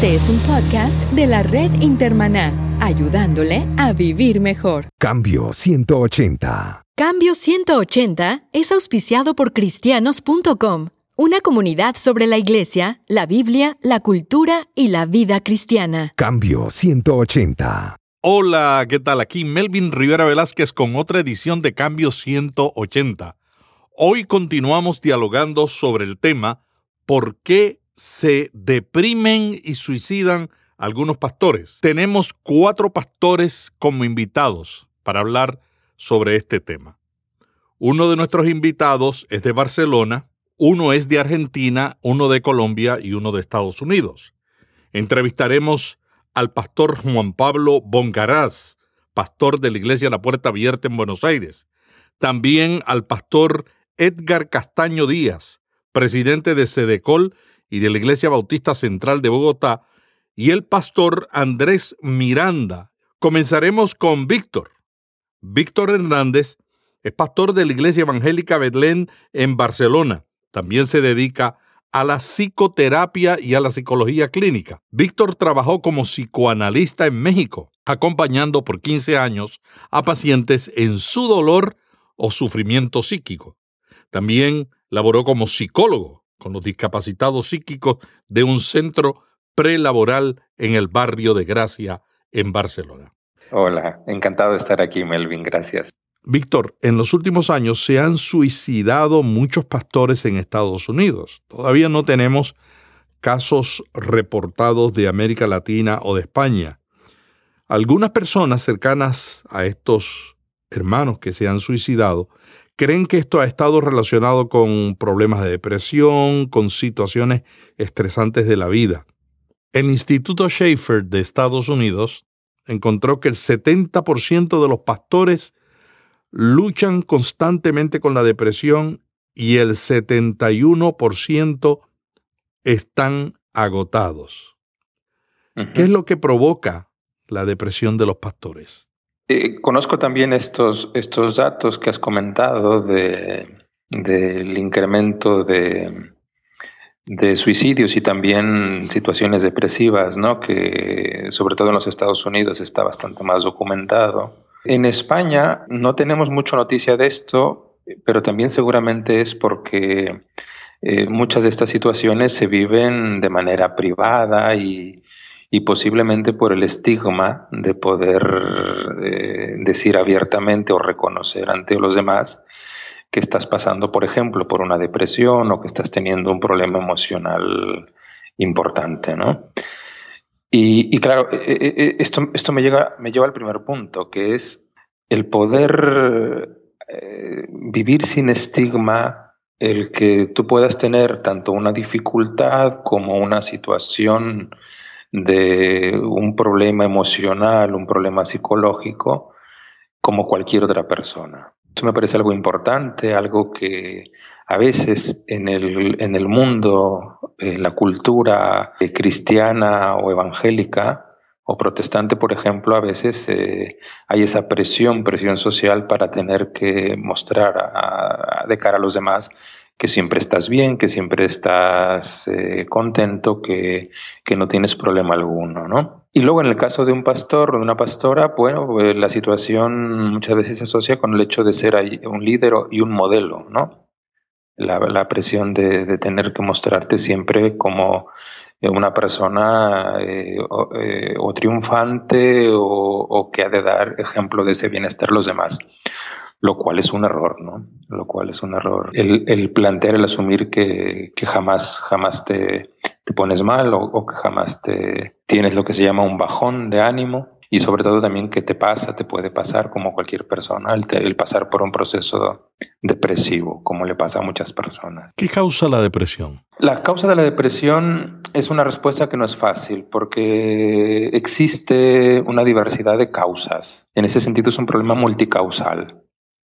Este es un podcast de la red Intermaná, ayudándole a vivir mejor. Cambio 180. Cambio 180 es auspiciado por cristianos.com, una comunidad sobre la iglesia, la Biblia, la cultura y la vida cristiana. Cambio 180. Hola, ¿qué tal? Aquí Melvin Rivera Velázquez con otra edición de Cambio 180. Hoy continuamos dialogando sobre el tema ¿Por qué se deprimen y suicidan algunos pastores? Tenemos cuatro pastores como invitados para hablar sobre este tema. Uno de nuestros invitados es de Barcelona, uno es de Argentina, uno de Colombia y uno de Estados Unidos. Entrevistaremos al pastor Juan Pablo Bongaraz, pastor de la Iglesia La Puerta Abierta en Buenos Aires. También al pastor Edgar Castaño Díaz, presidente de Sedecol y de la Iglesia Bautista Central de Bogotá, y el pastor Andrés Miranda. Comenzaremos con Víctor. Víctor Hernández es pastor de la Iglesia Evangélica Betlén en Barcelona. También se dedica a la psicoterapia y a la psicología clínica. Víctor trabajó como psicoanalista en México, acompañando por 15 años a pacientes en su dolor o sufrimiento psíquico. También laboró como psicólogo con los discapacitados psíquicos de un centro prelaboral en el barrio de Gracia, en Barcelona. Hola, encantado de estar aquí, Melvin, gracias. Víctor, en los últimos años se han suicidado muchos pastores en Estados Unidos. Todavía no tenemos casos reportados de América Latina o de España. Algunas personas cercanas a estos hermanos que se han suicidado creen que esto ha estado relacionado con problemas de depresión, con situaciones estresantes de la vida. El Instituto Schaeffer de Estados Unidos encontró que el 70% de los pastores luchan constantemente con la depresión y el 71% están agotados. ¿Qué es lo que provoca la depresión de los pastores? Eh, conozco también estos, estos datos que has comentado de, del incremento de, de suicidios y también situaciones depresivas, ¿no? que sobre todo en los Estados Unidos está bastante más documentado. En España no tenemos mucha noticia de esto, pero también seguramente es porque eh, muchas de estas situaciones se viven de manera privada y, posiblemente por el estigma de poder eh, decir abiertamente o reconocer ante los demás que estás pasando, por ejemplo, por una depresión o que estás teniendo un problema emocional importante, ¿no? Y, claro, e, e, e, esto, esto me, llega, me lleva al primer punto, que es el poder eh, vivir sin estigma, el que tú puedas tener tanto una dificultad como una situación de un problema emocional, un problema psicológico, como cualquier otra persona. Esto me parece algo importante, algo que a veces en el, en el mundo, en la cultura eh, cristiana o evangélica o protestante, por ejemplo, a veces eh, hay esa presión, presión social para tener que mostrar de cara a los demás que siempre estás bien, que siempre estás eh, contento, que, que, no tienes problema alguno, ¿no? Y luego en el caso de un pastor o de una pastora, bueno, pues, la situación muchas veces se asocia con el hecho de ser un líder y un modelo, ¿no? La, la presión de, de, tener que mostrarte siempre como eh, una persona eh, o, triunfante o, o que ha de dar ejemplo de ese bienestar a los demás lo cual es un error, ¿no? Lo cual es un error. El, plantear, el asumir que, jamás, jamás te, te pones mal o, que jamás te tienes lo que se llama un bajón de ánimo y sobre todo también que te pasa, te puede pasar como cualquier persona, el, el, pasar por un proceso depresivo, como le pasa a muchas personas. ¿Qué causa la depresión? La causa de la depresión es una respuesta que no es fácil porque existe una diversidad de causas. En ese sentido es un problema multicausal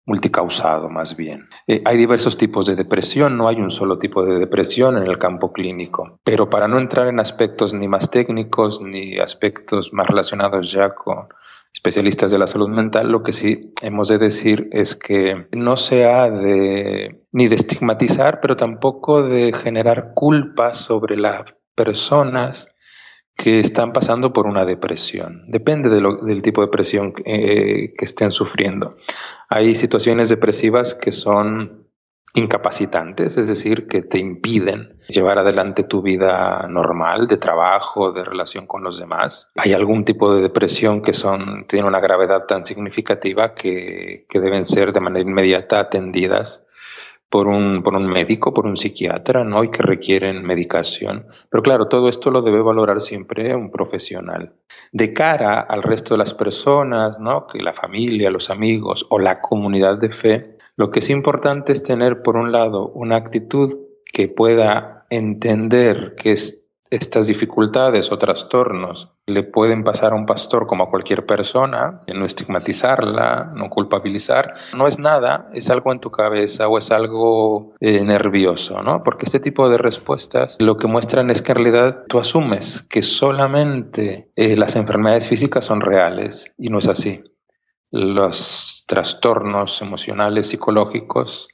multicausado más bien. Eh, hay diversos tipos de depresión, no hay un solo tipo de depresión en el campo clínico, pero para no entrar en aspectos ni más técnicos ni aspectos más relacionados ya con especialistas de la salud mental, lo que sí hemos de decir es que no se ha de ni de estigmatizar, pero tampoco de generar culpa sobre las personas que están pasando por una depresión. Depende del tipo de depresión eh, que estén sufriendo. Hay situaciones depresivas que son incapacitantes, es decir, que te impiden llevar adelante tu vida normal, de trabajo, de relación con los demás. Hay algún tipo de depresión que son, tiene una gravedad tan significativa que, que deben ser de manera inmediata atendidas por un, por un médico, por un psiquiatra, ¿no? Y que requieren medicación. Pero claro, todo esto lo debe valorar siempre un profesional. De cara al resto de las personas, ¿no? Que la familia, los amigos o la comunidad de fe, lo que es importante es tener, por un lado, una actitud que pueda entender que es estas dificultades o trastornos le pueden pasar a un pastor como a cualquier persona, no estigmatizarla, no culpabilizar. No es nada, es algo en tu cabeza o es algo eh, nervioso, ¿no? Porque este tipo de respuestas lo que muestran es que en realidad tú asumes que solamente eh, las enfermedades físicas son reales y no es así. Los trastornos emocionales, psicológicos,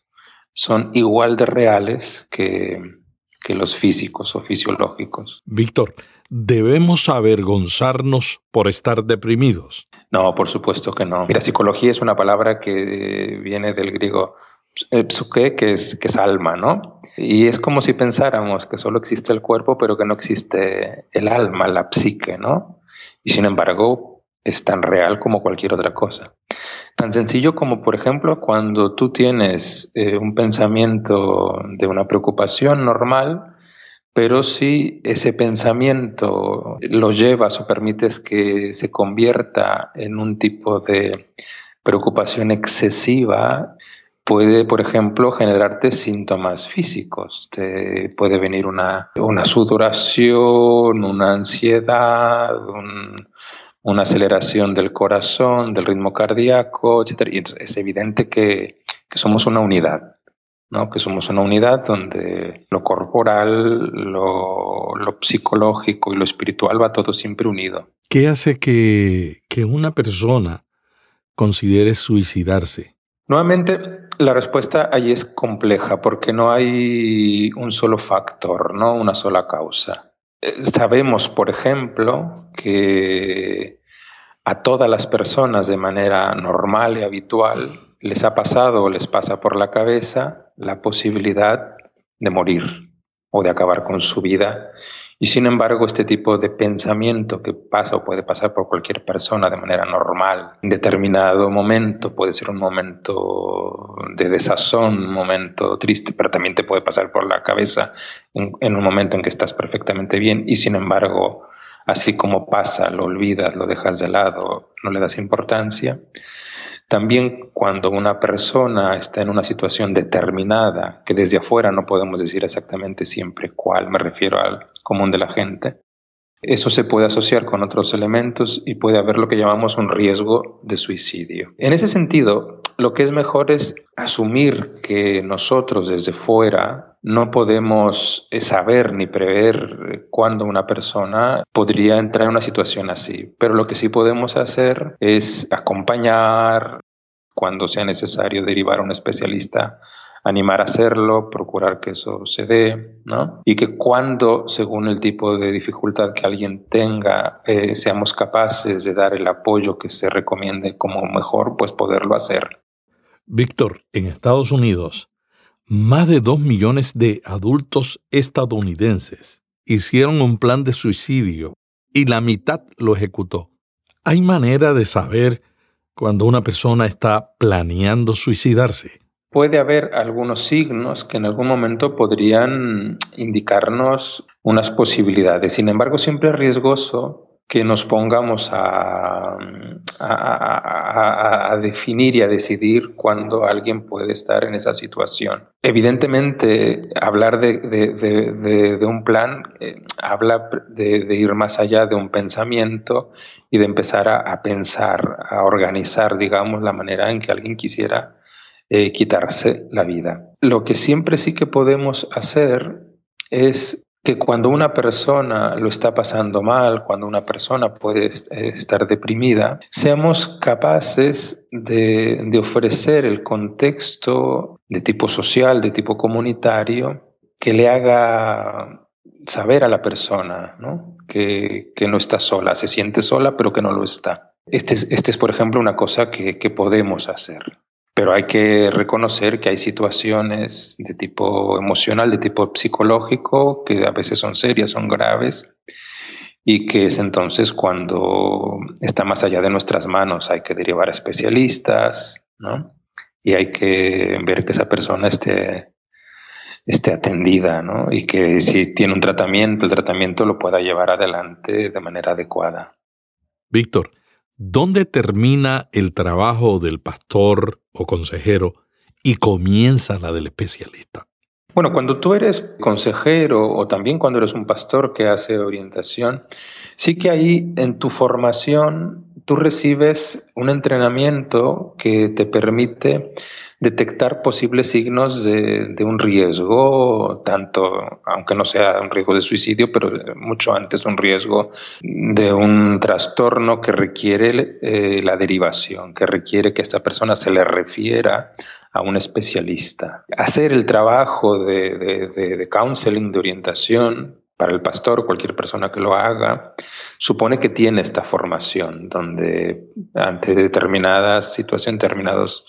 son igual de reales que que los físicos o fisiológicos. Víctor, ¿debemos avergonzarnos por estar deprimidos? No, por supuesto que no. Mira, psicología es una palabra que viene del griego psuke, que es, que es alma, ¿no? Y es como si pensáramos que solo existe el cuerpo, pero que no existe el alma, la psique, ¿no? Y sin embargo, es tan real como cualquier otra cosa. Tan sencillo como, por ejemplo, cuando tú tienes eh, un pensamiento de una preocupación normal, pero si ese pensamiento lo llevas o permites que se convierta en un tipo de preocupación excesiva, puede, por ejemplo, generarte síntomas físicos. Te puede venir una, una sudoración, una ansiedad, un, una aceleración del corazón, del ritmo cardíaco, etc. Y es evidente que, somos una unidad, ¿no? que somos una unidad donde lo corporal, lo, psicológico y lo espiritual va todo siempre unido. ¿Qué hace que, que una persona considere suicidarse? Nuevamente, la respuesta ahí es compleja porque no hay un solo factor, no una sola causa. Sabemos, por ejemplo, que a todas las personas de manera normal y habitual les ha pasado o les pasa por la cabeza la posibilidad de morir o de acabar con su vida y sin embargo, este tipo de pensamiento que pasa o puede pasar por cualquier persona de manera normal, en determinado momento, puede ser un momento de desazón, un momento triste, pero también te puede pasar por la cabeza en, un momento en que estás perfectamente bien. Y sin embargo, así como pasa, lo olvidas, lo dejas de lado, no le das importancia. También cuando una persona está en una situación determinada, que desde afuera no podemos decir exactamente siempre cuál, me refiero al común de la gente, eso se puede asociar con otros elementos y puede haber lo que llamamos un riesgo de suicidio. En ese sentido, lo que es mejor es asumir que nosotros desde fuera no podemos eh, saber ni prever cuándo una persona podría entrar en una situación así, pero lo que sí podemos hacer es acompañar, cuando sea necesario derivar a un especialista animar a hacerlo, procurar que eso se dé, ¿no? Y que cuando, según el tipo de dificultad que alguien tenga, eh, seamos capaces de dar el apoyo que se recomiende como mejor, pues poderlo hacer. Víctor, en Estados Unidos, más de dos millones de adultos estadounidenses hicieron un plan de suicidio y la mitad lo ejecutó. ¿Hay manera de saber cuando una persona está planeando suicidarse? puede haber algunos signos que en algún momento podrían indicarnos unas posibilidades. Sin embargo, siempre es riesgoso que nos pongamos a, a, definir y a decidir cuándo alguien puede estar en esa situación. Evidentemente, hablar de, de, un plan eh, habla de, ir más allá de un pensamiento y de empezar a, pensar, a organizar, digamos, la manera en que alguien quisiera eh, quitarse la vida. Lo que siempre sí que podemos hacer es que cuando una persona lo está pasando mal, cuando una persona puede estar deprimida, seamos capaces de, de, ofrecer el contexto de tipo social, de tipo comunitario, que le haga saber a la persona, ¿no? que, no está sola, se siente sola, pero que no lo está. Este es, este es por ejemplo, una cosa que, que podemos hacer. Pero hay que reconocer que hay situaciones de tipo emocional, de tipo psicológico, que a veces son serias, son graves, y que es entonces cuando está más allá de nuestras manos, hay que derivar a especialistas, ¿no? Y hay que ver que esa persona esté, esté atendida, ¿no? Y que si tiene un tratamiento, el tratamiento lo pueda llevar adelante de manera adecuada. Víctor, ¿dónde termina el trabajo del pastor o consejero y comienza la del especialista? Bueno, cuando tú eres consejero o también cuando eres un pastor que hace orientación, sí que ahí en tu formación tú recibes un entrenamiento que te permite detectar posibles signos de, un riesgo, tanto, aunque no sea un riesgo de suicidio, pero mucho antes un riesgo de un trastorno que requiere eh, la derivación, que requiere que esta persona se le refiera a un especialista. Hacer el trabajo de, de counseling, de orientación, para el pastor, cualquier persona que lo haga, supone que tiene esta formación, donde ante determinadas situaciones, determinados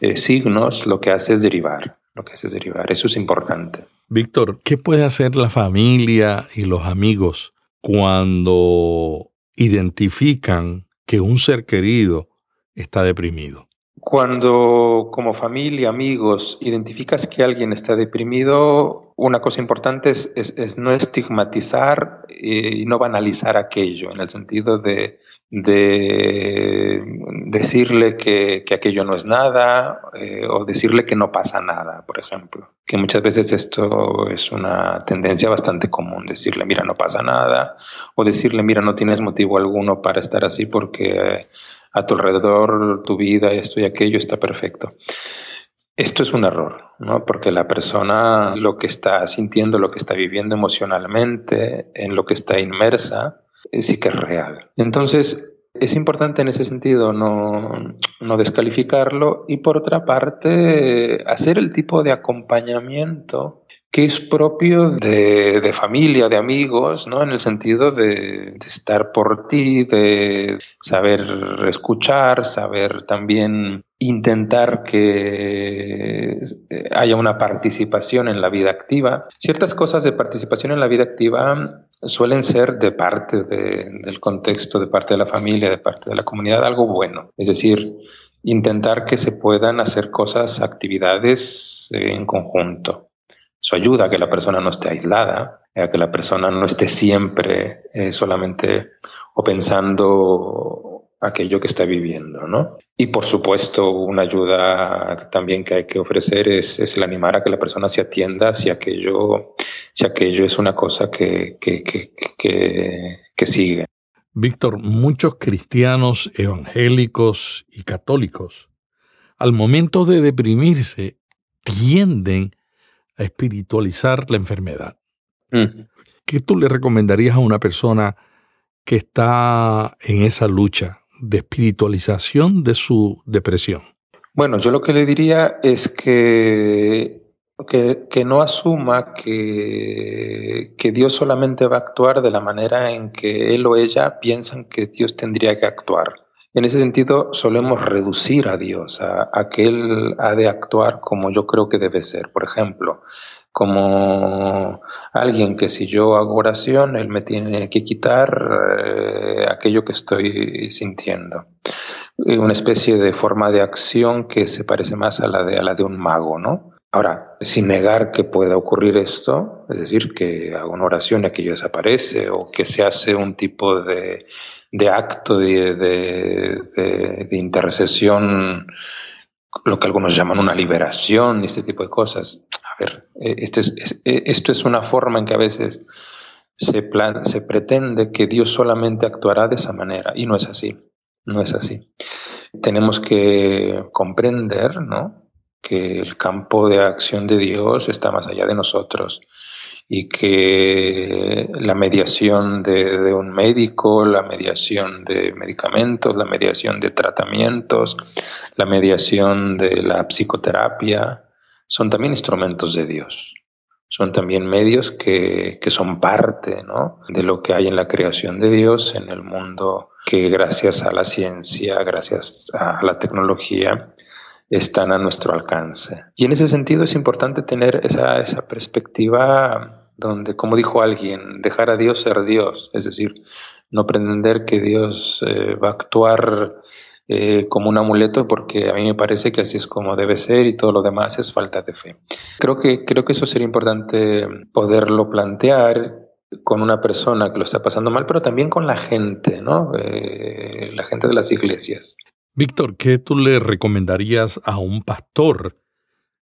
eh, signos, lo que hace es derivar, lo que hace es derivar. Eso es importante. Víctor, ¿qué puede hacer la familia y los amigos cuando identifican que un ser querido está deprimido? Cuando como familia, amigos, identificas que alguien está deprimido, una cosa importante es, no estigmatizar y no banalizar aquello, en el sentido de, decirle que, aquello no es nada eh, o decirle que no pasa nada, por ejemplo. Que muchas veces esto es una tendencia bastante común, decirle, mira, no pasa nada, o decirle, mira, no tienes motivo alguno para estar así porque a tu alrededor, tu vida, esto y aquello está perfecto. Esto es un error, ¿no? Porque la persona lo que está sintiendo, lo que está viviendo emocionalmente, en lo que está inmersa, sí que es real. Entonces, es importante en ese sentido no, no, descalificarlo y por otra parte hacer el tipo de acompañamiento que es propio de, de, familia, de amigos, ¿no? En el sentido de, de, estar por ti, de saber escuchar, saber también intentar que haya una participación en la vida activa. Ciertas cosas de participación en la vida activa suelen ser de parte del contexto, de parte de la familia, de parte de la comunidad, algo bueno. Es decir, intentar que se puedan hacer cosas, actividades en conjunto. Eso ayuda a que la persona no esté aislada, a que la persona no esté siempre eh, solamente o pensando aquello que está viviendo, ¿no? Y por supuesto, una ayuda también que hay que ofrecer es, el animar a que la persona se atienda si aquello, si aquello es una cosa que, que, que, que sigue. Víctor, muchos cristianos evangélicos y católicos, al momento de deprimirse, tienden a espiritualizar la enfermedad. ¿Qué tú le recomendarías a una persona que está en esa lucha de espiritualización de su depresión? Bueno, yo lo que le diría es que, que, no asuma que, que, Dios solamente va a actuar de la manera en que él o ella piensan que Dios tendría que actuar. En ese sentido, solemos reducir a Dios, a, que Él ha de actuar como yo creo que debe ser. Por ejemplo, como alguien que si yo hago oración, Él me tiene que quitar eh, aquello que estoy sintiendo. Una especie de forma de acción que se parece más a la de, a la de un mago, ¿no? Ahora, sin negar que pueda ocurrir esto, es decir, que hago una oración y aquello desaparece, o que se hace un tipo de, de acto de, de, intercesión, lo que algunos llaman una liberación y este tipo de cosas. A ver, eh, este es, eh, esto es una forma en que a veces se, plan, se pretende que Dios solamente actuará de esa manera y no es así, no es así. Tenemos que comprender ¿no? que el campo de acción de Dios está más allá de nosotros y que la mediación de, un médico, la mediación de medicamentos, la mediación de tratamientos, la mediación de la psicoterapia, son también instrumentos de Dios. son también medios que, que son parte ¿no? de lo que hay en la creación de Dios, en el mundo que gracias a la ciencia, gracias a la tecnología, están a nuestro alcance. Y en ese sentido es importante tener esa, esa perspectiva donde, como dijo alguien, dejar a Dios ser Dios, es decir, no pretender que Dios eh, va a actuar eh, como un amuleto porque a mí me parece que así es como debe ser y todo lo demás es falta de fe. Creo que, creo que eso sería importante poderlo plantear con una persona que lo está pasando mal, pero también con la gente, ¿no? Eh, la gente de las iglesias. Víctor, ¿qué tú le recomendarías a un pastor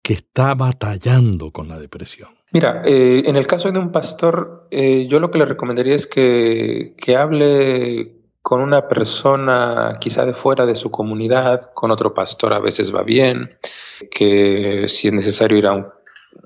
que está batallando con la depresión? Mira, eh, en el caso de un pastor, yo lo que le recomendaría es que, que hable con una persona quizá de fuera de su comunidad, con otro pastor a veces va bien, que si es necesario ir a un,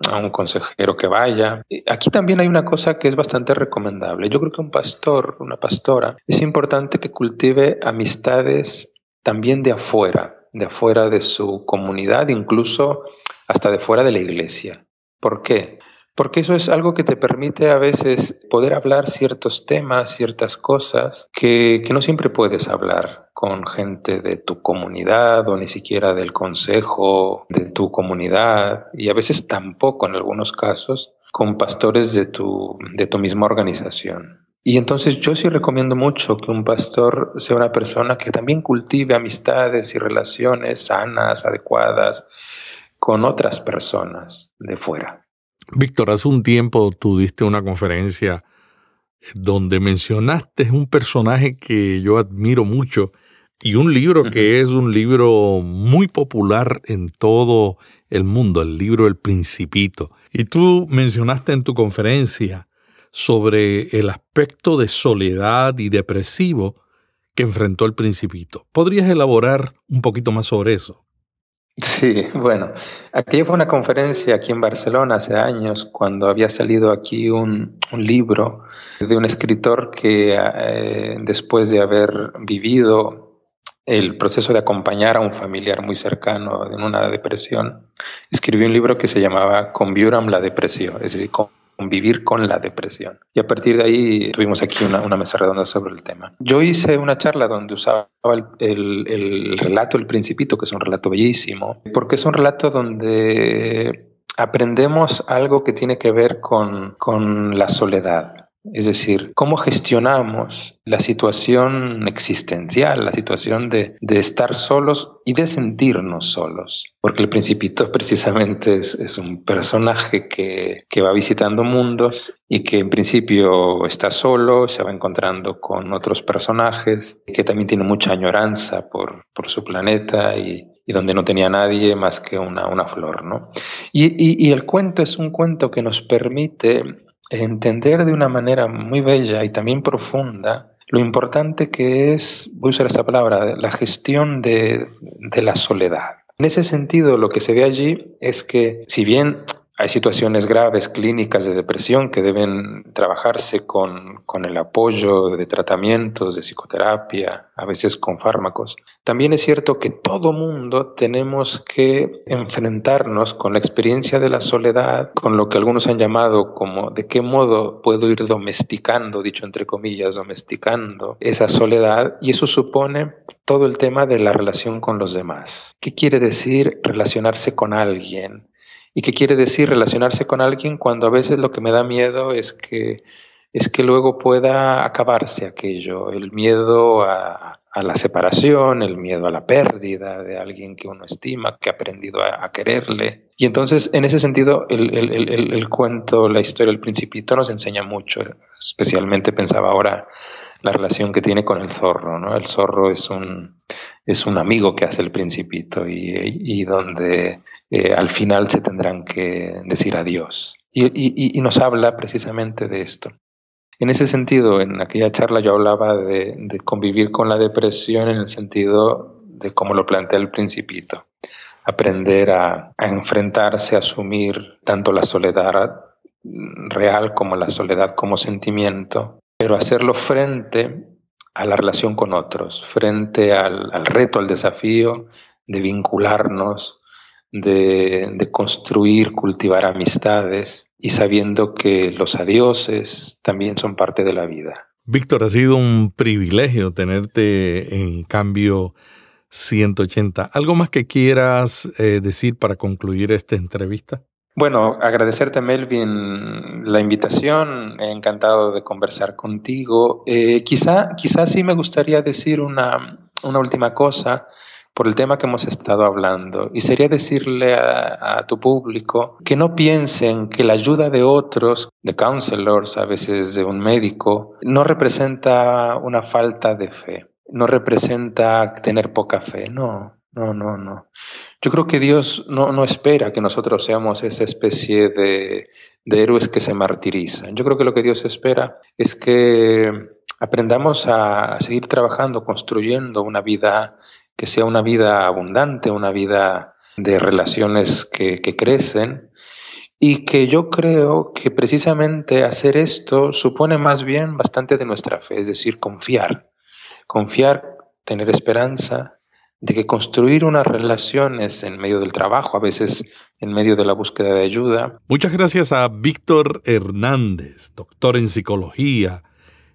a un consejero que vaya. Aquí también hay una cosa que es bastante recomendable. Yo creo que un pastor, una pastora, es importante que cultive amistades también de afuera, de afuera de su comunidad, incluso hasta de fuera de la iglesia. ¿Por qué? Porque eso es algo que te permite a veces poder hablar ciertos temas, ciertas cosas que, no siempre puedes hablar con gente de tu comunidad o ni siquiera del consejo de tu comunidad y a veces tampoco en algunos casos con pastores de tu, de tu misma organización. Y entonces yo sí recomiendo mucho que un pastor sea una persona que también cultive amistades y relaciones sanas, adecuadas con otras personas de fuera. Víctor, hace un tiempo tú diste una conferencia donde mencionaste un personaje que yo admiro mucho y un libro que es un libro muy popular en todo el mundo, el libro El Principito. Y tú mencionaste en tu conferencia sobre el aspecto de soledad y depresivo que enfrentó el Principito. ¿Podrías elaborar un poquito más sobre eso? Sí, bueno, aquella fue una conferencia aquí en Barcelona hace años, cuando había salido aquí un, libro de un escritor que eh, después de haber vivido el proceso de acompañar a un familiar muy cercano en una depresión, escribió un libro que se llamaba Conviuram la depresión, es decir, convivir con la depresión. Y a partir de ahí tuvimos aquí una, mesa redonda sobre el tema. Yo hice una charla donde usaba el, relato El Principito, que es un relato bellísimo, porque es un relato donde aprendemos algo que tiene que ver con, con la soledad. Es decir, cómo gestionamos la situación existencial, la situación de, estar solos y de sentirnos solos. Porque el principito precisamente es, un personaje que, va visitando mundos y que en principio está solo, se va encontrando con otros personajes, que también tiene mucha añoranza por, su planeta y, donde no tenía nadie más que una, una flor. ¿no? y el cuento es un cuento que nos permite entender de una manera muy bella y también profunda lo importante que es, voy a usar esta palabra, la gestión de, de la soledad. En ese sentido, lo que se ve allí es que si bien hay situaciones graves clínicas de depresión que deben trabajarse con, el apoyo de tratamientos, de psicoterapia, a veces con fármacos. También es cierto que todo mundo tenemos que enfrentarnos con la experiencia de la soledad, con lo que algunos han llamado como de qué modo puedo ir domesticando, dicho entre comillas, domesticando esa soledad. Y eso supone todo el tema de la relación con los demás. ¿Qué quiere decir relacionarse con alguien? ¿Y qué quiere decir relacionarse con alguien cuando a veces lo que me da miedo es que, es que luego pueda acabarse aquello? El miedo a, la separación, el miedo a la pérdida de alguien que uno estima, que ha aprendido a, quererle. Y entonces, en ese sentido, el, el, cuento, la historia del principito nos enseña mucho. Especialmente pensaba ahora la relación que tiene con el zorro. ¿no? El zorro es un, es un amigo que hace el principito y, y donde eh, al final se tendrán que decir adiós. Y, nos habla precisamente de esto. En ese sentido, en aquella charla yo hablaba de, convivir con la depresión en el sentido de cómo lo plantea el principito. Aprender a, a enfrentarse, a asumir tanto la soledad real como la soledad como sentimiento, pero hacerlo frente a la relación con otros, frente al, reto, al desafío de vincularnos, de, construir, cultivar amistades y sabiendo que los adioses también son parte de la vida. Víctor, ha sido un privilegio tenerte en cambio 180. ¿Algo más que quieras eh, decir para concluir esta entrevista? Bueno, agradecerte Melvin la invitación, encantado de conversar contigo. Eh, quizá, quizá sí me gustaría decir una, una última cosa por el tema que hemos estado hablando y sería decirle a, tu público que no piensen que la ayuda de otros, de counselors, a veces de un médico, no representa una falta de fe, no representa tener poca fe, no, no, no, no. Yo creo que Dios no, no espera que nosotros seamos esa especie de, de héroes que se martirizan. Yo creo que lo que Dios espera es que aprendamos a seguir trabajando, construyendo una vida que sea una vida abundante, una vida de relaciones que, crecen y que yo creo que precisamente hacer esto supone más bien bastante de nuestra fe, es decir, confiar, confiar, tener esperanza de que construir unas relaciones en medio del trabajo, a veces en medio de la búsqueda de ayuda. Muchas gracias a Víctor Hernández, doctor en psicología,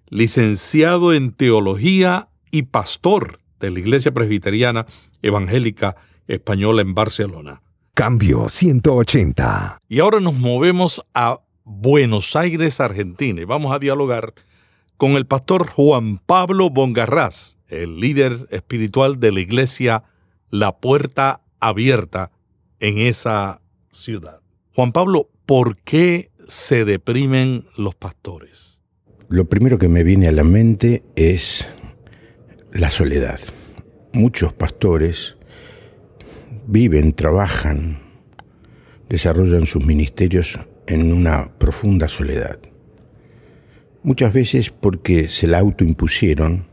licenciado en teología y pastor de la Iglesia Presbiteriana Evangélica Española en Barcelona. Cambio 180. Y ahora nos movemos a Buenos Aires, Argentina, y vamos a dialogar con el pastor Juan Pablo Bongarraz, el líder espiritual de la iglesia La Puerta Abierta en esa ciudad. Juan Pablo, ¿por qué se deprimen los pastores? Lo primero que me viene a la mente es la soledad. Muchos pastores viven, trabajan, desarrollan sus ministerios en una profunda soledad. Muchas veces porque se la autoimpusieron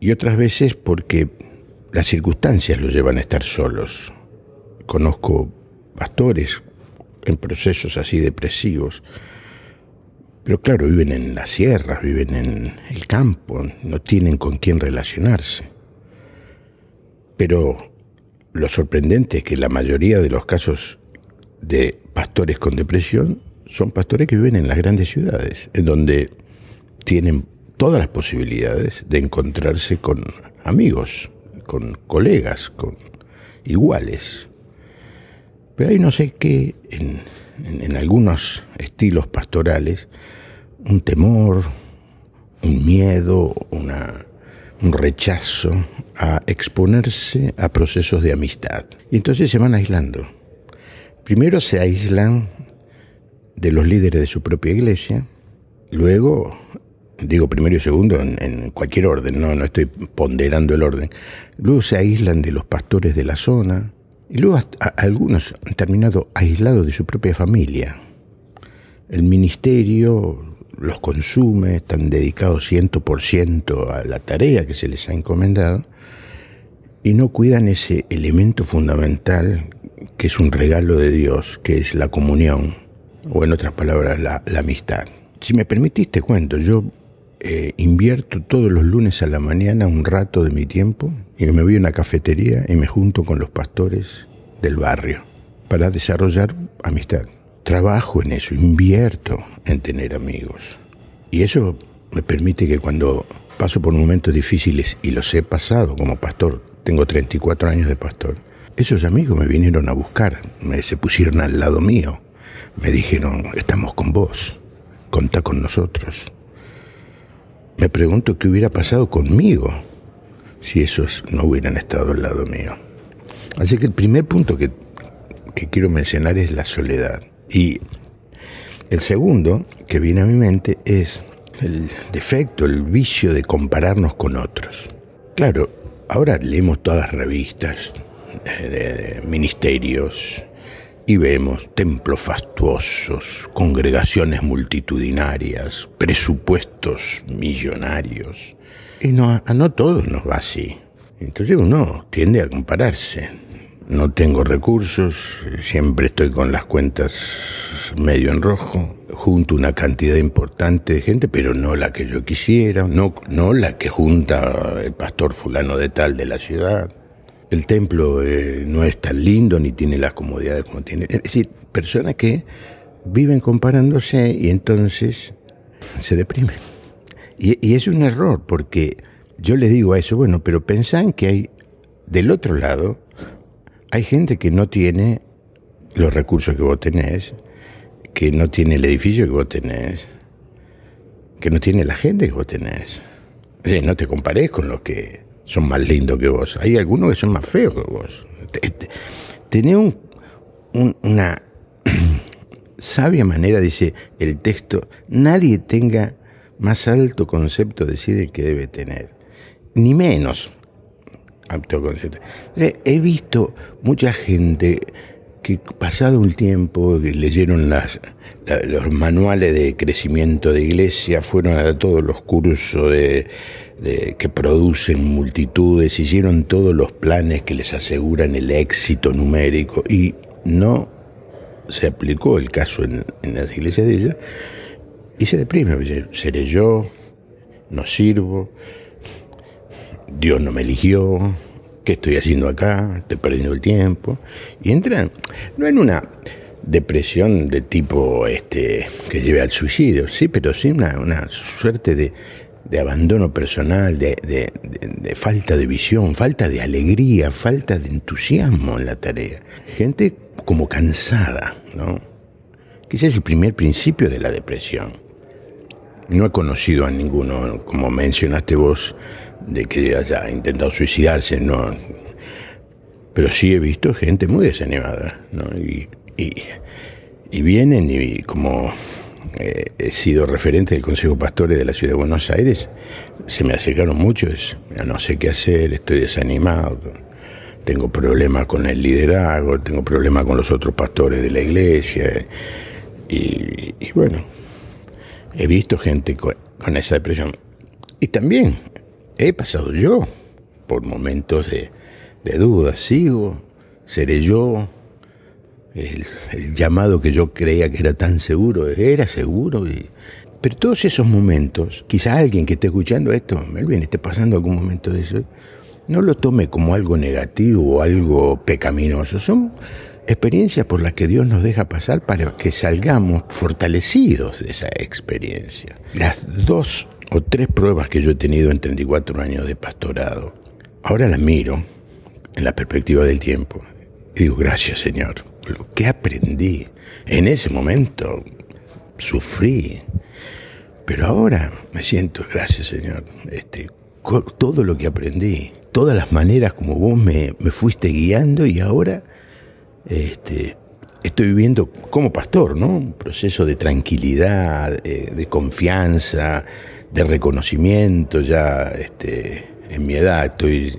y otras veces porque las circunstancias los llevan a estar solos. Conozco pastores en procesos así depresivos pero claro, viven en las sierras, viven en el campo, no tienen con quién relacionarse. Pero lo sorprendente es que la mayoría de los casos de pastores con depresión son pastores que viven en las grandes ciudades, en donde tienen todas las posibilidades de encontrarse con amigos, con colegas, con iguales. Pero hay no sé qué en, en algunos estilos pastorales un temor, un miedo, una, un rechazo a exponerse a procesos de amistad. Y entonces se van aislando. Primero se aíslan de los líderes de su propia iglesia, luego, digo primero y segundo en, cualquier orden, no, no estoy ponderando el orden, luego se aíslan de los pastores de la zona, y luego algunos han terminado aislados de su propia familia. El ministerio, los consume, están dedicados 100% a la tarea que se les ha encomendado y no cuidan ese elemento fundamental que es un regalo de Dios, que es la comunión, o en otras palabras, la, amistad. Si me permitiste cuento, yo eh, invierto todos los lunes a la mañana un rato de mi tiempo y me voy a una cafetería y me junto con los pastores del barrio para desarrollar amistad trabajo en eso, invierto en tener amigos. Y eso me permite que cuando paso por momentos difíciles, y los he pasado como pastor, tengo 34 años de pastor, esos amigos me vinieron a buscar, me se pusieron al lado mío, me dijeron, estamos con vos, contá con nosotros. Me pregunto qué hubiera pasado conmigo si esos no hubieran estado al lado mío. Así que el primer punto que, que quiero mencionar es la soledad. Y el segundo que viene a mi mente es el defecto, el vicio de compararnos con otros. Claro, ahora leemos todas las revistas de, ministerios y vemos templos fastuosos, congregaciones multitudinarias, presupuestos millonarios. Y no, a no todos nos va así. Entonces uno tiende a compararse no tengo recursos, siempre estoy con las cuentas medio en rojo, junto una cantidad importante de gente, pero no la que yo quisiera, no, no la que junta el pastor fulano de tal de la ciudad. El templo eh, no es tan lindo ni tiene las comodidades como tiene. Es decir, personas que viven comparándose y entonces se deprimen. Y, y es un error porque yo le digo a eso, bueno, pero pensan que hay del otro lado, hay gente que no tiene los recursos que vos tenés, que no tiene el edificio que vos tenés, que no tiene la gente que vos tenés. no te compares con los que son más lindos que vos. Hay algunos que son más feos que vos. Tenés un, una sabia manera, dice el texto, nadie tenga más alto concepto de sí que debe tener, ni menos autoconcepto. He visto mucha gente que pasado un tiempo leyeron las, los manuales de crecimiento de iglesia, fueron a todos los cursos que producen multitudes, hicieron todos los planes que les aseguran el éxito numérico y no se aplicó el caso en, en las iglesias de ella y se deprime, seré yo, no sirvo, Dios no me eligió, ¿qué estoy haciendo acá? Estoy perdiendo el tiempo. Y entran, no en una depresión de tipo este que lleve al suicidio, sí, pero sí una, una suerte de, abandono personal, de, de, falta de visión, falta de alegría, falta de entusiasmo en la tarea. Gente como cansada, ¿no? Quizás el primer principio de la depresión. No he conocido a ninguno, como mencionaste vos, de que haya intentado suicidarse, no. Pero sí he visto gente muy desanimada, ¿no? Y, y, vienen y como eh, he sido referente del Consejo Pastores de la Ciudad de Buenos Aires, se me acercaron muchos, ya no sé qué hacer, estoy desanimado, tengo problemas con el liderazgo, tengo problemas con los otros pastores de la iglesia. Y, bueno, he visto gente con, con esa depresión. Y también He pasado yo por momentos de, duda, sigo, seré yo, el, llamado que yo creía que era tan seguro, era seguro. pero todos esos momentos, quizá alguien que esté escuchando esto, Melvin, esté pasando algún momento de eso, no lo tome como algo negativo o algo pecaminoso. Son experiencias por las que Dios nos deja pasar para que salgamos fortalecidos de esa experiencia. Las dos o tres pruebas que yo he tenido en 34 años de pastorado. Ahora las miro en la perspectiva del tiempo y digo, gracias Señor, lo que aprendí. En ese momento sufrí, pero ahora me siento, gracias Señor, este, todo lo que aprendí, todas las maneras como vos me, me fuiste guiando y ahora este, estoy viviendo como pastor, ¿no? Un proceso de tranquilidad, eh, de confianza, de reconocimiento, ya este, en mi edad, estoy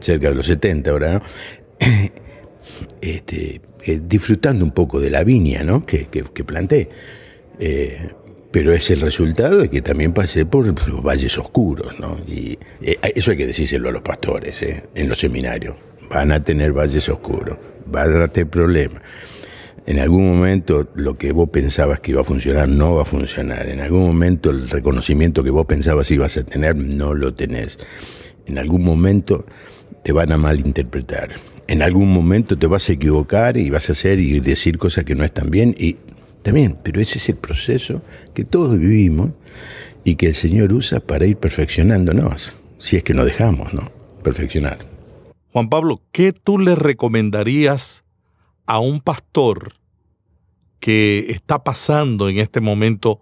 cerca de los 70 ahora, este, eh, disfrutando un poco de la viña ¿no? que, que, planté. Eh, pero es el resultado de que también pasé por los valles oscuros, ¿no? Y eh, eso hay que decírselo a los pastores en los seminarios. Van a tener valles oscuros, van a tener problemas. En algún momento lo que vos pensabas que iba a funcionar no va a funcionar. En algún momento el reconocimiento que vos pensabas ibas a tener no lo tenés. En algún momento te van a malinterpretar. En algún momento te vas a equivocar y vas a hacer y decir cosas que no están bien. Y también, pero ese es el proceso que todos vivimos y que el Señor usa para ir perfeccionándonos, si es que nos dejamos, ¿no? Perfeccionar. Juan Pablo, ¿qué tú le recomendarías a un pastor que está pasando en este momento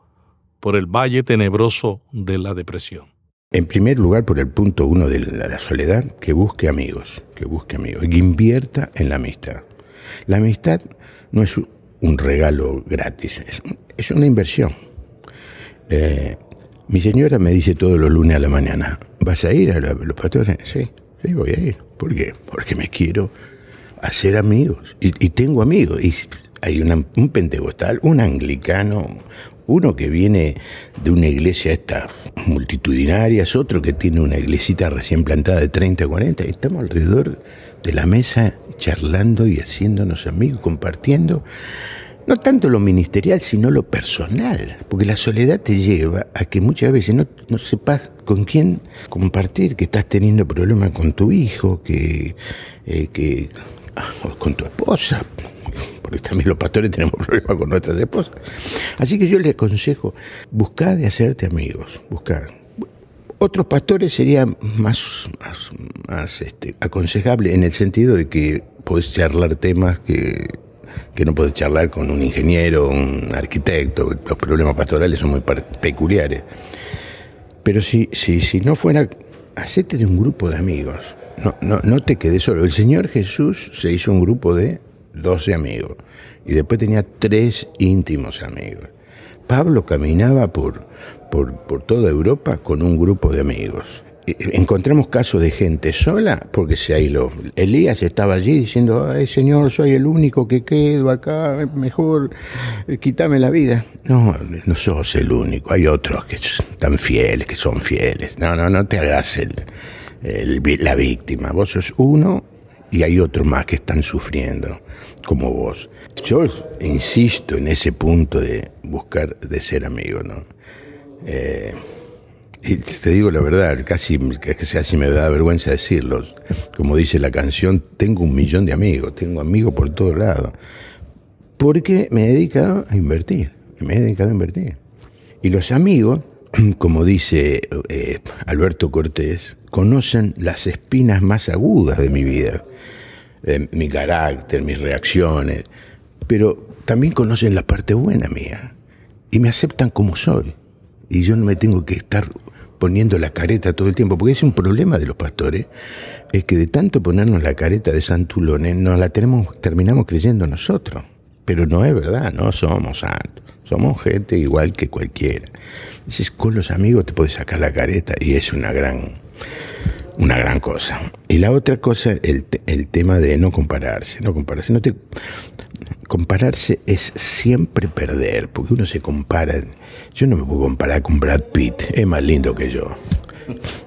por el valle tenebroso de la depresión? En primer lugar, por el punto uno de la soledad, que busque amigos, que busque amigos, que invierta en la amistad. La amistad no es un regalo gratis, es, una inversión. Eh, mi señora me dice todos los lunes a la mañana, ¿vas a ir a, los pastores? Sí, sí, voy a ir. ¿Por qué? Porque me quiero hacer amigos. Y, tengo amigos. Y hay un pentecostal, un anglicano, uno que viene de una iglesia esta multitudinaria, es otro que tiene una iglesita recién plantada de 30, 40, y estamos alrededor de la mesa charlando y haciéndonos amigos, compartiendo. no tanto lo ministerial, sino lo personal, porque la soledad te lleva a que muchas veces no, no sepas con quién compartir, que estás teniendo problemas con tu hijo, que, eh, que con tu esposa, porque también los pastores tenemos problemas con nuestras esposas. Así que yo les aconsejo, buscar de hacerte amigos, buscar. Otros pastores serían más, más, este, aconsejable en el sentido de que podés charlar temas que, que no podés charlar con un ingeniero, un arquitecto. Los problemas pastorales son muy peculiares. Pero si, si, si no fuera, hacete de un grupo de amigos. No, no, no te quedes solo. El Señor Jesús se hizo un grupo de 12 amigos y después tenía tres íntimos amigos. Pablo caminaba por, por, por toda Europa con un grupo de amigos encontramos casos de gente sola porque se aisló. Elías estaba allí diciendo, ay Señor, soy el único que quedo acá, mejor eh, quítame la vida. No, no sos el único, hay otros que están fieles, que son fieles. No, no, no te hagas el, la víctima. Vos sos uno y hay otros más que están sufriendo, como vos. Yo insisto en ese punto de buscar, de ser amigo, ¿no? Eh, y te digo la verdad, casi me da vergüenza decirlo. Como dice la canción, tengo un millón de amigos, tengo amigos por todos lados. Porque me he dedicado a invertir, me he dedicado a invertir. Y los amigos, como dice eh, Alberto Cortés, conocen las espinas más agudas de mi vida, eh, mi carácter, mis reacciones, pero también conocen la parte buena mía y me aceptan como soy. Y yo no me tengo que estar poniendo la careta todo el tiempo, porque es un problema de los pastores, es que de tanto ponernos la careta de santulones, nos la tenemos, terminamos creyendo nosotros. Pero no es verdad, no somos santos, somos gente igual que cualquiera. Dices, con los amigos te puedes sacar la careta y es una gran, una gran cosa. Y la otra cosa, el, el tema de no compararse, no compararse, no te, compararse es siempre perder, porque uno se compara. Yo no me puedo comparar con Brad Pitt, es más lindo que yo.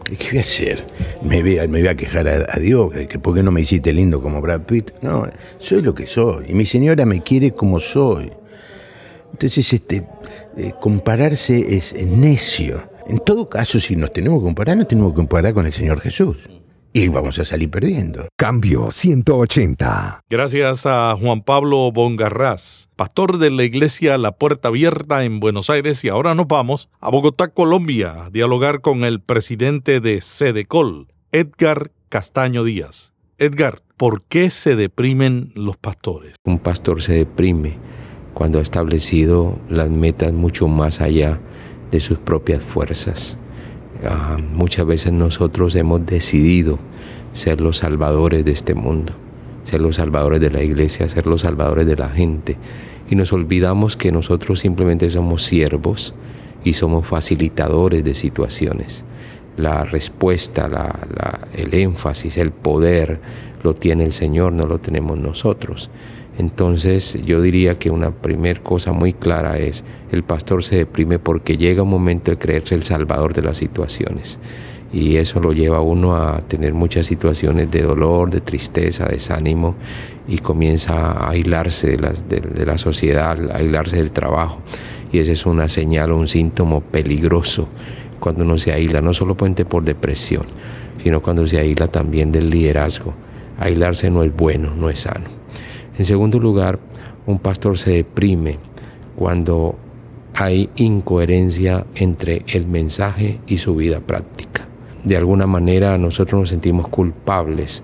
¿Qué voy a hacer? ¿Me voy a, quejar a, Dios que por qué no me hiciste lindo como Brad Pitt? No, soy lo que soy. Y mi señora me quiere como soy. Entonces, este, eh, compararse es necio. En todo caso, si nos tenemos que comparar, nos tenemos que comparar con el Señor Jesús y vamos a salir perdiendo. Cambio 180. Gracias a Juan Pablo Bongarraz, pastor de la iglesia La Puerta Abierta en Buenos Aires y ahora nos vamos a Bogotá, Colombia, a dialogar con el presidente de Sedecol, Edgar Castaño Díaz. Edgar, ¿por qué se deprimen los pastores? Un pastor se deprime cuando ha establecido las metas mucho más allá de sus propias fuerzas Ah, muchas veces nosotros hemos decidido ser los salvadores de este mundo, ser los salvadores de la iglesia, ser los salvadores de la gente. Y nos olvidamos que nosotros simplemente somos siervos y somos facilitadores de situaciones. La respuesta, el énfasis, el poder lo tiene el Señor, no lo tenemos nosotros. Entonces yo diría que una primera cosa muy clara es, el pastor se deprime porque llega un momento de creerse el salvador de las situaciones. Y eso lo lleva a uno a tener muchas situaciones de dolor, de tristeza, desánimo, y comienza a aislarse de la, sociedad, a aislarse del trabajo. Y esa es una señal o un síntoma peligroso cuando uno se aísla, no solo por depresión, sino cuando se aísla también del liderazgo. Aislarse no es bueno, no es sano. En segundo lugar, un pastor se deprime cuando hay incoherencia entre el mensaje y su vida práctica. De alguna manera nosotros nos sentimos culpables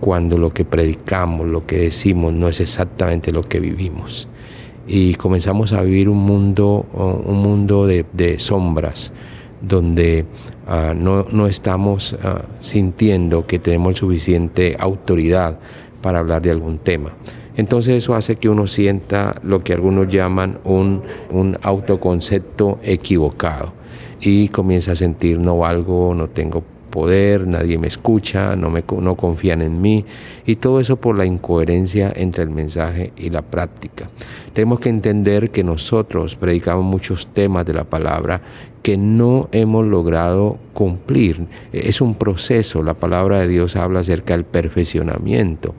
cuando lo que predicamos, lo que decimos no es exactamente lo que vivimos. Y comenzamos a vivir un mundo, un mundo de, sombras, donde ah, no, estamos ah, sintiendo que tenemos suficiente autoridad para hablar de algún tema. Entonces eso hace que uno sienta lo que algunos llaman un, autoconcepto equivocado y comienza a sentir no valgo, no tengo poder, nadie me escucha, no, me, no confían en mí y todo eso por la incoherencia entre el mensaje y la práctica. Tenemos que entender que nosotros predicamos muchos temas de la palabra que no hemos logrado cumplir. Es un proceso, la palabra de Dios habla acerca del perfeccionamiento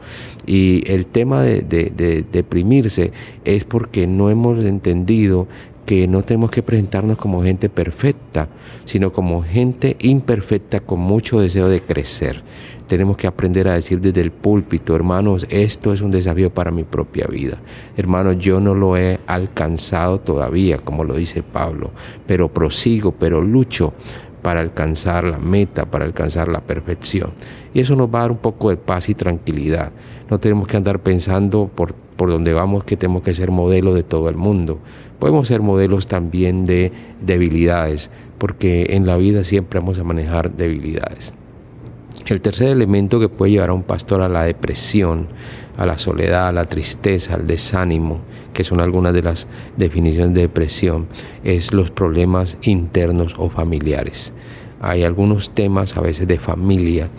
y el tema de, de deprimirse es porque no hemos entendido que no tenemos que presentarnos como gente perfecta, sino como gente imperfecta con mucho deseo de crecer. Tenemos que aprender a decir desde el púlpito, hermanos, esto es un desafío para mi propia vida. Hermanos, yo no lo he alcanzado todavía, como lo dice Pablo, pero prosigo, pero lucho para alcanzar la meta, para alcanzar la perfección. Y eso nos va a dar un poco de paz y tranquilidad. No tenemos que andar pensando por, por donde vamos que tenemos que ser modelo de todo el mundo. Podemos ser modelos también de debilidades, porque en la vida siempre vamos a manejar debilidades. El tercer elemento que puede llevar a un pastor a la depresión, a la soledad, a la tristeza, al desánimo, que son algunas de las definiciones de depresión, es los problemas internos o familiares. Hay algunos temas a veces de familia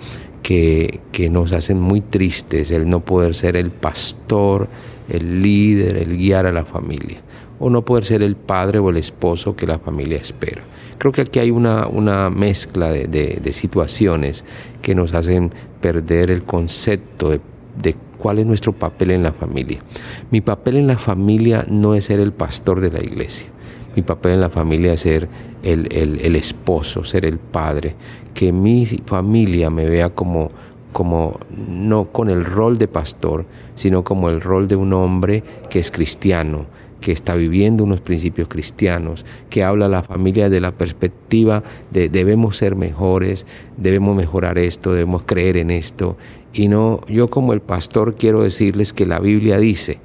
que, que nos hacen muy tristes, el no poder ser el pastor, el líder, el guiar a la familia, o no poder ser el padre o el esposo que la familia espera. Creo que aquí hay una, una mezcla de, de, situaciones que nos hacen perder el concepto de, de cuál es nuestro papel en la familia. Mi papel en la familia no es ser el pastor de la iglesia. Mi papel en la familia es ser el, el, el esposo, ser el padre, que mi familia me vea como, como no con el rol de pastor, sino como el rol de un hombre que es cristiano, que está viviendo unos principios cristianos, que habla a la familia de la perspectiva de debemos ser mejores, debemos mejorar esto, debemos creer en esto. Y no, yo como el pastor quiero decirles que la Biblia dice,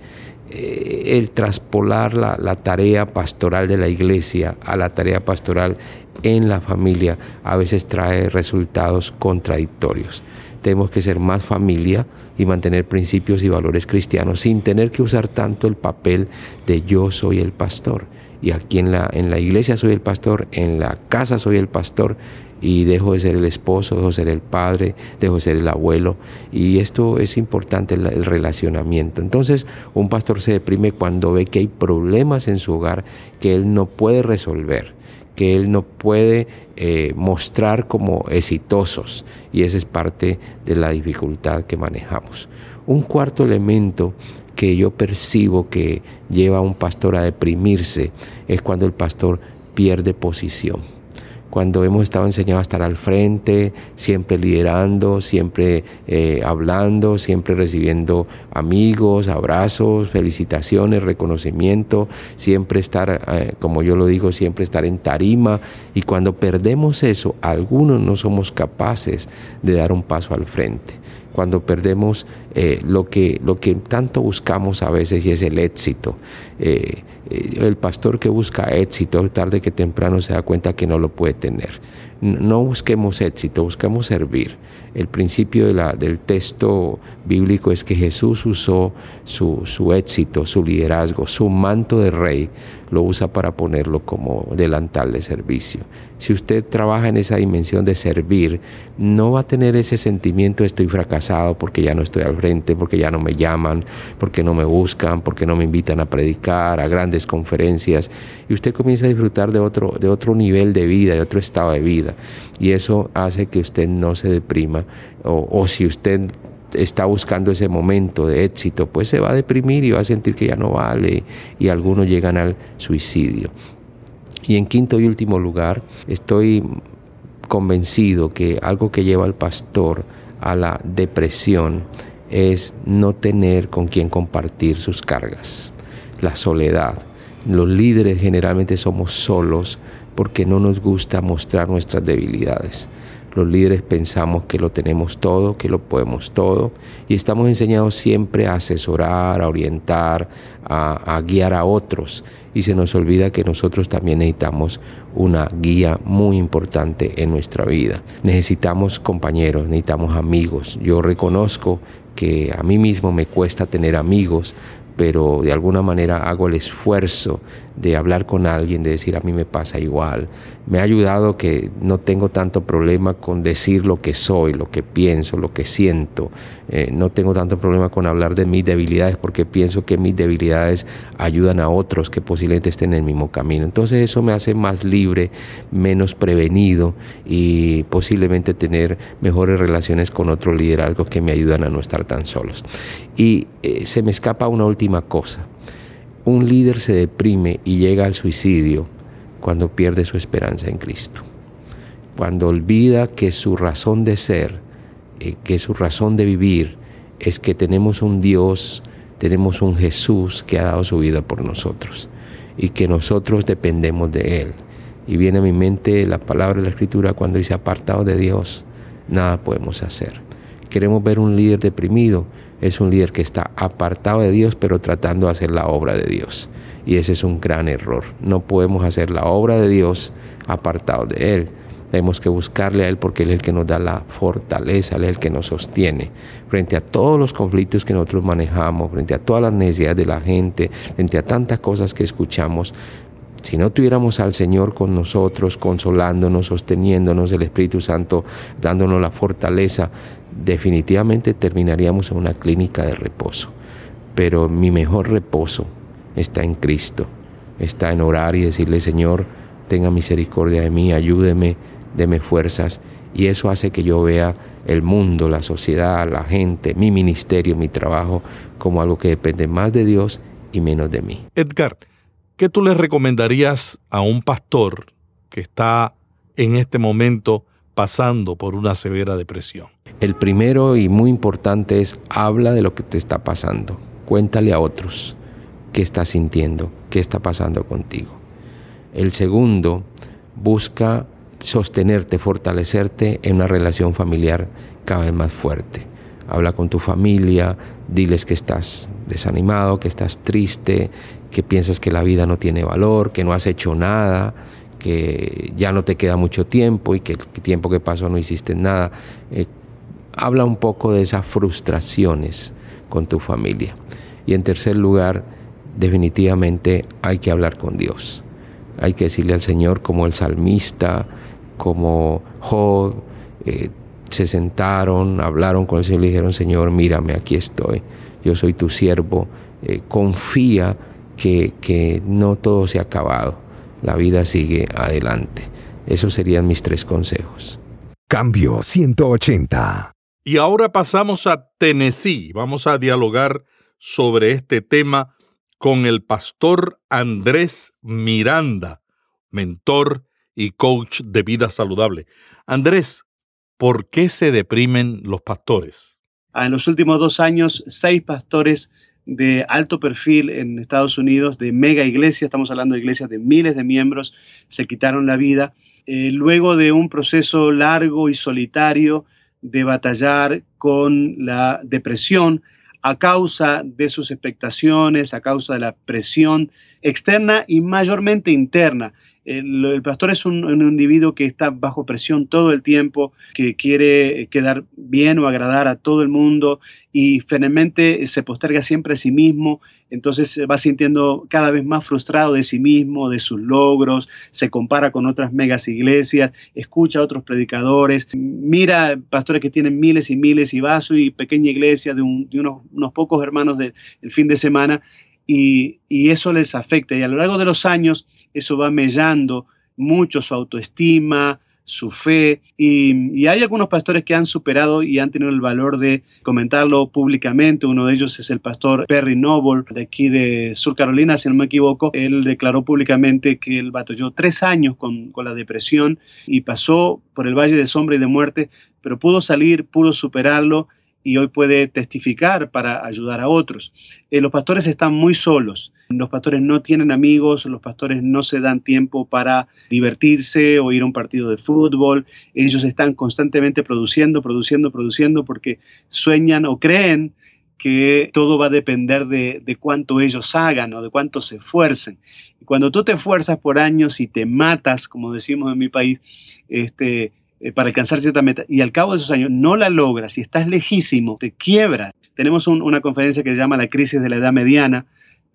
eh, el traspolar la, la, tarea pastoral de la iglesia a la tarea pastoral en la familia a veces trae resultados contradictorios. Tenemos que ser más familia y mantener principios y valores cristianos sin tener que usar tanto el papel de yo soy el pastor. Y aquí en la, en la iglesia soy el pastor, en la casa soy el pastor y dejo de ser el esposo, dejo de ser el padre, dejo de ser el abuelo. Y esto es importante, el, el, relacionamiento. Entonces, un pastor se deprime cuando ve que hay problemas en su hogar que él no puede resolver que él no puede eh, mostrar como exitosos y esa es parte de la dificultad que manejamos. Un cuarto elemento que yo percibo que lleva a un pastor a deprimirse es cuando el pastor pierde posición cuando hemos estado enseñados a estar al frente, siempre liderando, siempre eh, hablando, siempre recibiendo amigos, abrazos, felicitaciones, reconocimiento, siempre estar, eh, como yo lo digo, siempre estar en tarima. Y cuando perdemos eso, algunos no somos capaces de dar un paso al frente cuando perdemos eh, lo, que, lo que tanto buscamos a veces y es el éxito. Eh, eh, el pastor que busca éxito, tarde que temprano se da cuenta que no lo puede tener. No busquemos éxito, buscamos servir. El principio de la, del texto bíblico es que Jesús usó su, su éxito, su liderazgo, su manto de rey, lo usa para ponerlo como delantal de servicio. Si usted trabaja en esa dimensión de servir, no va a tener ese sentimiento de estoy fracasado porque ya no estoy al frente, porque ya no me llaman, porque no me buscan, porque no me invitan a predicar, a grandes conferencias. Y usted comienza a disfrutar de otro, de otro nivel de vida, de otro estado de vida. Y eso hace que usted no se deprima. O, o si usted está buscando ese momento de éxito, pues se va a deprimir y va a sentir que ya no vale y algunos llegan al suicidio. Y en quinto y último lugar, estoy convencido que algo que lleva al pastor a la depresión es no tener con quien compartir sus cargas, la soledad. Los líderes generalmente somos solos porque no nos gusta mostrar nuestras debilidades. Los líderes pensamos que lo tenemos todo, que lo podemos todo y estamos enseñados siempre a asesorar, a orientar, a, a, guiar a otros y se nos olvida que nosotros también necesitamos una guía muy importante en nuestra vida. Necesitamos compañeros, necesitamos amigos. Yo reconozco que a mí mismo me cuesta tener amigos pero de alguna manera hago el esfuerzo de hablar con alguien, de decir a mí me pasa igual. Me ha ayudado que no tengo tanto problema con decir lo que soy, lo que pienso, lo que siento. Eh, no tengo tanto problema con hablar de mis debilidades porque pienso que mis debilidades ayudan a otros que posiblemente estén en el mismo camino. Entonces eso me hace más libre, menos prevenido y posiblemente tener mejores relaciones con otros liderazgos que me ayudan a no estar tan solos. Y eh, se me escapa una última cosa. Un líder se deprime y llega al suicidio cuando pierde su esperanza en Cristo. Cuando olvida que su razón de ser, eh, que su razón de vivir es que tenemos un Dios, tenemos un Jesús que ha dado su vida por nosotros y que nosotros dependemos de Él. Y viene a mi mente la palabra de la Escritura cuando dice apartado de Dios, nada podemos hacer. Queremos ver un líder deprimido, es un líder que está apartado de Dios, pero tratando de hacer la obra de Dios. Y ese es un gran error. No podemos hacer la obra de Dios apartado de Él. Tenemos que buscarle a Él porque Él es el que nos da la fortaleza, Él es el que nos sostiene. Frente a todos los conflictos que nosotros manejamos, frente a todas las necesidades de la gente, frente a tantas cosas que escuchamos, si no tuviéramos al Señor con nosotros, consolándonos, sosteniéndonos, el Espíritu Santo dándonos la fortaleza, definitivamente terminaríamos en una clínica de reposo. Pero mi mejor reposo está en Cristo, está en orar y decirle, Señor, tenga misericordia de mí, ayúdeme, deme fuerzas. Y eso hace que yo vea el mundo, la sociedad, la gente, mi ministerio, mi trabajo, como algo que depende más de Dios y menos de mí. Edgar, ¿qué tú le recomendarías a un pastor que está en este momento pasando por una severa depresión? El primero y muy importante es habla de lo que te está pasando. Cuéntale a otros qué estás sintiendo, qué está pasando contigo. El segundo, busca sostenerte, fortalecerte en una relación familiar cada vez más fuerte. Habla con tu familia, diles que estás desanimado, que estás triste, que piensas que la vida no tiene valor, que no has hecho nada, que ya no te queda mucho tiempo y que el tiempo que pasó no hiciste nada. Eh, habla un poco de esas frustraciones con tu familia. Y en tercer lugar, definitivamente hay que hablar con Dios. Hay que decirle al Señor como el salmista, como Job, eh, se sentaron, hablaron con el Señor y le dijeron, Señor, mírame, aquí estoy, yo soy tu siervo, eh, confía que, no todo se ha acabado, la vida sigue adelante. Esos serían mis tres consejos. Cambio 180. Y ahora pasamos a Tennessee. Vamos a dialogar sobre este tema con el pastor Andrés Miranda, mentor y coach de vida saludable. Andrés, ¿por qué se deprimen los pastores? Ah, en los últimos dos años, seis pastores de alto perfil en Estados Unidos, de mega iglesias, estamos hablando de iglesias de miles de miembros, se quitaron la vida. Eh, luego de un proceso largo y solitario de batallar con la depresión a causa de sus expectaciones, a causa de la presión externa y mayormente interna el, pastor es un, individuo que está bajo presión todo el tiempo, que quiere quedar bien o agradar a todo el mundo y finalmente se posterga siempre a sí mismo, entonces va sintiendo cada vez más frustrado de sí mismo, de sus logros, se compara con otras megas iglesias, escucha a otros predicadores, mira pastores que tienen miles y miles y vasos y pequeña iglesia de, unos, pocos hermanos del fin de semana y, eso les afecta. Y a lo largo de los años eso va mellando mucho su autoestima, su fe. Y, hay algunos pastores que han superado y han tenido el valor de comentarlo públicamente. Uno de ellos es el pastor Perry Noble, de aquí de Sur Carolina, si no me equivoco. Él declaró públicamente que él batalló tres años con, con la depresión y pasó por el valle de sombra y de muerte, pero pudo salir, pudo superarlo y hoy puede testificar para ayudar a otros. Eh, los pastores están muy solos, los pastores no tienen amigos, los pastores no se dan tiempo para divertirse o ir a un partido de fútbol, ellos están constantemente produciendo, produciendo, produciendo porque sueñan o creen que todo va a depender de, de, cuánto ellos hagan o de cuánto se esfuercen. Y cuando tú te esfuerzas por años y te matas, como decimos en mi país, este, eh, para alcanzar cierta meta y al cabo de esos años no la logras, si estás lejísimo, te quiebras. Tenemos una conferencia que se llama la crisis de la edad mediana,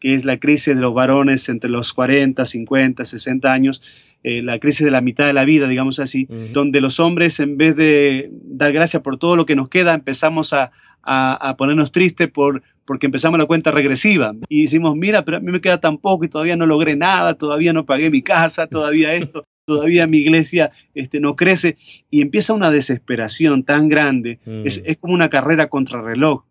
que es la crisis de los varones entre los 40, 50, 60 años, eh, la crisis de la mitad de la vida, digamos así, donde los hombres en vez de dar gracias por todo lo que nos queda, empezamos a, a, ponernos tristes por, porque empezamos la cuenta regresiva. Y decimos, mira, pero a mí me queda tan poco y todavía no logré nada, todavía no pagué mi casa, todavía esto, todavía mi iglesia este, no crece y empieza una desesperación tan grande, es, mm. es, como una carrera contra reloj.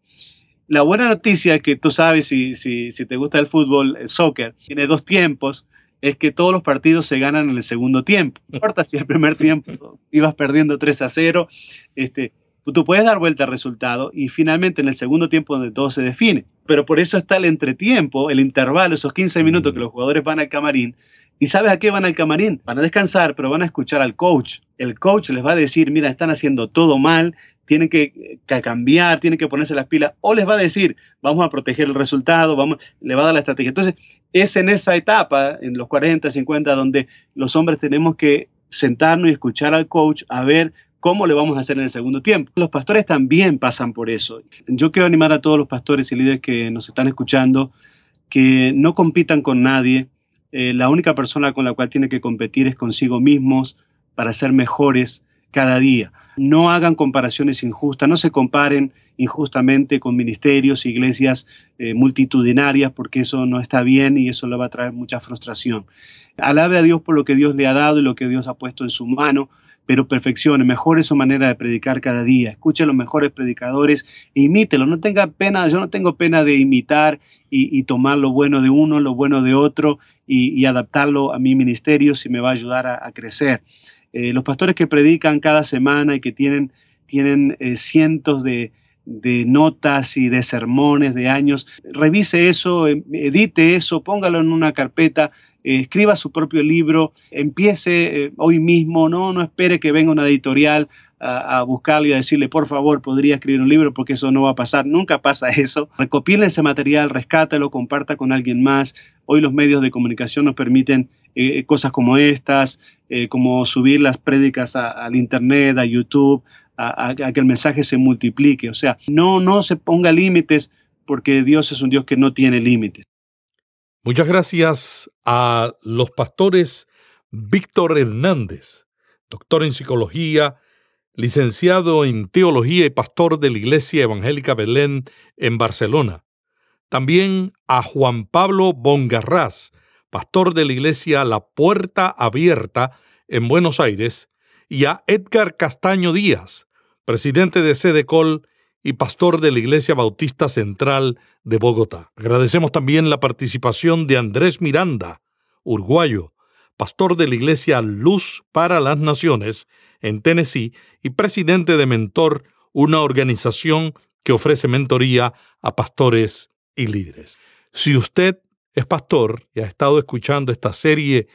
La buena noticia es que tú sabes, si, si, si te gusta el fútbol, el soccer, tiene dos tiempos, es que todos los partidos se ganan en el segundo tiempo. No importa si el primer tiempo ibas perdiendo 3 a 0, este, tú puedes dar vuelta al resultado y finalmente en el segundo tiempo donde todo se define. Pero por eso está el entretiempo, el intervalo, esos 15 minutos que los jugadores van al camarín. ¿Y sabes a qué van al camarín? Van a descansar, pero van a escuchar al coach. El coach les va a decir, mira, están haciendo todo mal, tienen que, cambiar, tienen que ponerse las pilas, o les va a decir, vamos a proteger el resultado, vamos, le va a dar la estrategia. Entonces, es en esa etapa, en los 40, 50, donde los hombres tenemos que sentarnos y escuchar al coach a ver ¿Cómo le vamos a hacer en el segundo tiempo? Los pastores también pasan por eso. Yo quiero animar a todos los pastores y líderes que nos están escuchando que no compitan con nadie. Eh, la única persona con la cual tiene que competir es consigo mismos para ser mejores cada día. No hagan comparaciones injustas, no se comparen injustamente con ministerios, iglesias eh, multitudinarias, porque eso no está bien y eso le va a traer mucha frustración. Alabe a Dios por lo que Dios le ha dado y lo que Dios ha puesto en su mano pero perfeccione, mejore su manera de predicar cada día, escuche a los mejores predicadores e imítelo, no tenga pena, yo no tengo pena de imitar y, tomar lo bueno de uno, lo bueno de otro y, adaptarlo a mi ministerio si me va a ayudar a, crecer. Eh, los pastores que predican cada semana y que tienen, tienen eh, cientos de, de notas y de sermones de años, revise eso, edite eso, póngalo en una carpeta, eh, escriba su propio libro, empiece eh, hoy mismo, no, no espere que venga una editorial a, buscarle y a decirle, por favor, podría escribir un libro porque eso no va a pasar, nunca pasa eso. Recopile ese material, rescátalo, comparta con alguien más. Hoy los medios de comunicación nos permiten eh, cosas como estas, como subir las prédicas al Internet, a YouTube, a, que el mensaje se multiplique. O sea, no, no se ponga límites porque Dios es un Dios que no tiene límites. Muchas gracias a los pastores Víctor Hernández, doctor en psicología, licenciado en teología y pastor de la Iglesia Evangélica Belén en Barcelona. También a Juan Pablo Bongarraz, pastor de la Iglesia La Puerta Abierta en Buenos Aires, y a Edgar Castaño Díaz, presidente de Sedecol y pastor de la Iglesia Bautista Central de Bogotá. Agradecemos también la participación de Andrés Miranda, uruguayo, pastor de la Iglesia Luz para las Naciones en Tennessee y presidente de Mentor, una organización que ofrece mentoría a pastores y líderes. Si usted es pastor y ha estado escuchando esta serie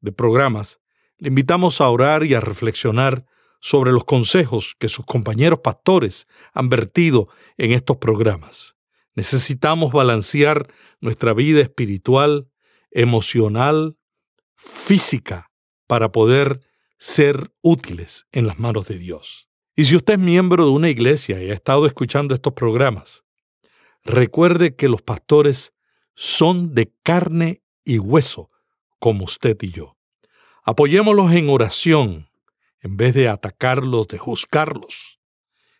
de programas, le invitamos a orar y a reflexionar sobre los consejos que sus compañeros pastores han vertido en estos programas. Necesitamos balancear nuestra vida espiritual, emocional, física, para poder ser útiles en las manos de Dios. Y si usted es miembro de una iglesia y ha estado escuchando estos programas, recuerde que los pastores son de carne y hueso, como usted y yo. Apoyémoslos en oración en vez de atacarlos, de juzgarlos.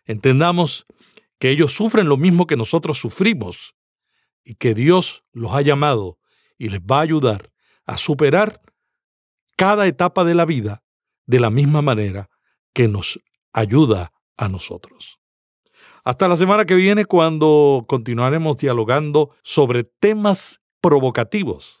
Entendamos que ellos sufren lo mismo que nosotros sufrimos y que Dios los ha llamado y les va a ayudar a superar cada etapa de la vida de la misma manera que nos ayuda a nosotros. Hasta la semana que viene cuando continuaremos dialogando sobre temas provocativos